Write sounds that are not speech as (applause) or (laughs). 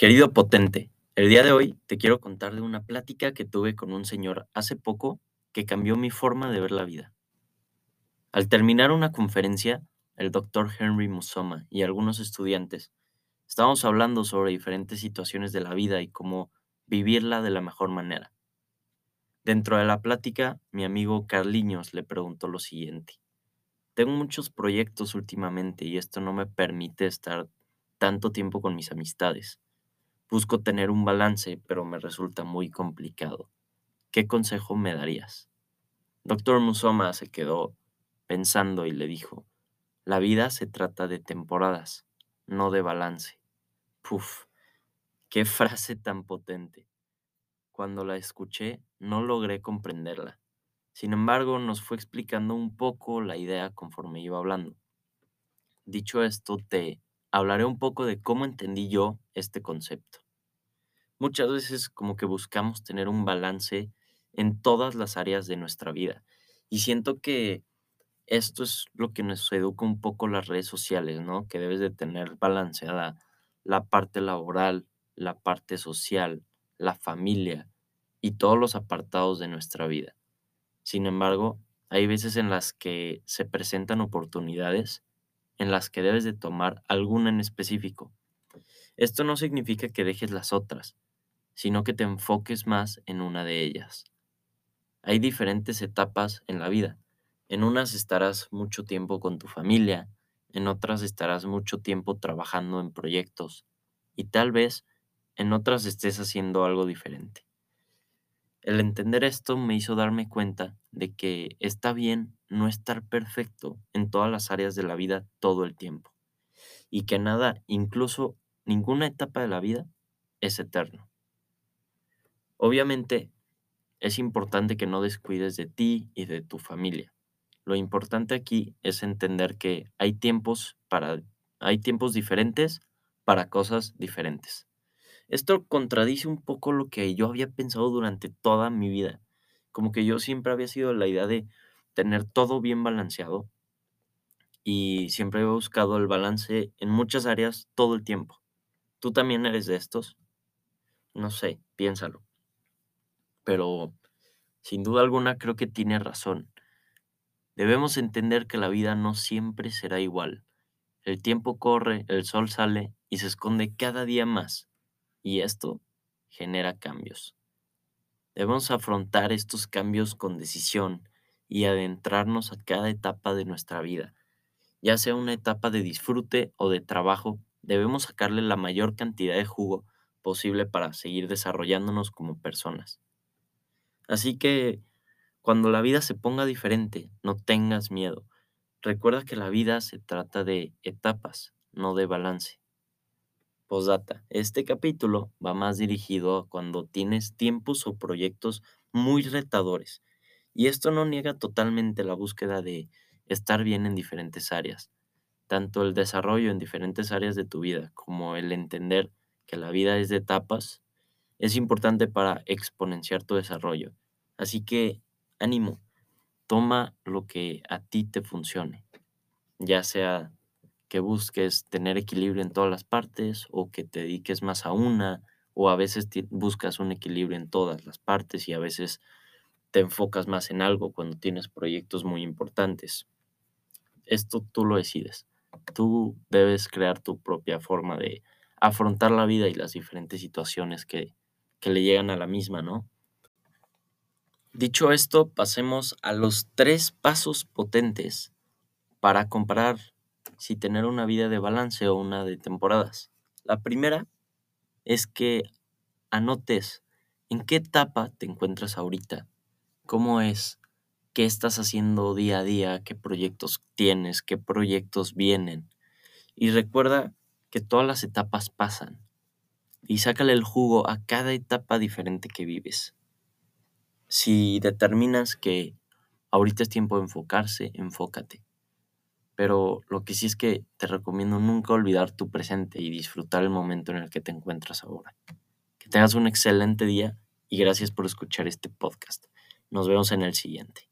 Querido potente, el día de hoy te quiero contar de una plática que tuve con un señor hace poco que cambió mi forma de ver la vida. Al terminar una conferencia, el doctor Henry Musoma y algunos estudiantes estábamos hablando sobre diferentes situaciones de la vida y cómo vivirla de la mejor manera. Dentro de la plática, mi amigo Carliños le preguntó lo siguiente. Tengo muchos proyectos últimamente y esto no me permite estar tanto tiempo con mis amistades. Busco tener un balance, pero me resulta muy complicado. ¿Qué consejo me darías? Doctor Musoma se quedó pensando y le dijo, la vida se trata de temporadas, no de balance. Puf, qué (laughs) frase tan potente. Cuando la escuché, no logré comprenderla. Sin embargo, nos fue explicando un poco la idea conforme iba hablando. Dicho esto, te hablaré un poco de cómo entendí yo este concepto. Muchas veces como que buscamos tener un balance en todas las áreas de nuestra vida. Y siento que esto es lo que nos educa un poco las redes sociales, ¿no? Que debes de tener balanceada la parte laboral, la parte social, la familia y todos los apartados de nuestra vida. Sin embargo, hay veces en las que se presentan oportunidades en las que debes de tomar alguna en específico. Esto no significa que dejes las otras, sino que te enfoques más en una de ellas. Hay diferentes etapas en la vida. En unas estarás mucho tiempo con tu familia, en otras estarás mucho tiempo trabajando en proyectos y tal vez en otras estés haciendo algo diferente. El entender esto me hizo darme cuenta de que está bien no estar perfecto en todas las áreas de la vida todo el tiempo y que nada, incluso ninguna etapa de la vida, es eterno. Obviamente, es importante que no descuides de ti y de tu familia. Lo importante aquí es entender que hay tiempos para hay tiempos diferentes para cosas diferentes. Esto contradice un poco lo que yo había pensado durante toda mi vida. Como que yo siempre había sido la idea de tener todo bien balanceado y siempre he buscado el balance en muchas áreas todo el tiempo. ¿Tú también eres de estos? No sé, piénsalo. Pero sin duda alguna creo que tiene razón. Debemos entender que la vida no siempre será igual. El tiempo corre, el sol sale y se esconde cada día más. Y esto genera cambios. Debemos afrontar estos cambios con decisión y adentrarnos a cada etapa de nuestra vida. Ya sea una etapa de disfrute o de trabajo, debemos sacarle la mayor cantidad de jugo posible para seguir desarrollándonos como personas. Así que cuando la vida se ponga diferente, no tengas miedo. Recuerda que la vida se trata de etapas, no de balance. Postdata. Este capítulo va más dirigido a cuando tienes tiempos o proyectos muy retadores y esto no niega totalmente la búsqueda de estar bien en diferentes áreas, tanto el desarrollo en diferentes áreas de tu vida como el entender que la vida es de etapas, es importante para exponenciar tu desarrollo. Así que ánimo, toma lo que a ti te funcione, ya sea que busques tener equilibrio en todas las partes o que te dediques más a una o a veces buscas un equilibrio en todas las partes y a veces te enfocas más en algo cuando tienes proyectos muy importantes. Esto tú lo decides. Tú debes crear tu propia forma de afrontar la vida y las diferentes situaciones que, que le llegan a la misma, ¿no? Dicho esto, pasemos a los tres pasos potentes para comparar si tener una vida de balance o una de temporadas. La primera es que anotes en qué etapa te encuentras ahorita cómo es, qué estás haciendo día a día, qué proyectos tienes, qué proyectos vienen. Y recuerda que todas las etapas pasan. Y sácale el jugo a cada etapa diferente que vives. Si determinas que ahorita es tiempo de enfocarse, enfócate. Pero lo que sí es que te recomiendo nunca olvidar tu presente y disfrutar el momento en el que te encuentras ahora. Que tengas un excelente día y gracias por escuchar este podcast. Nos vemos en el siguiente.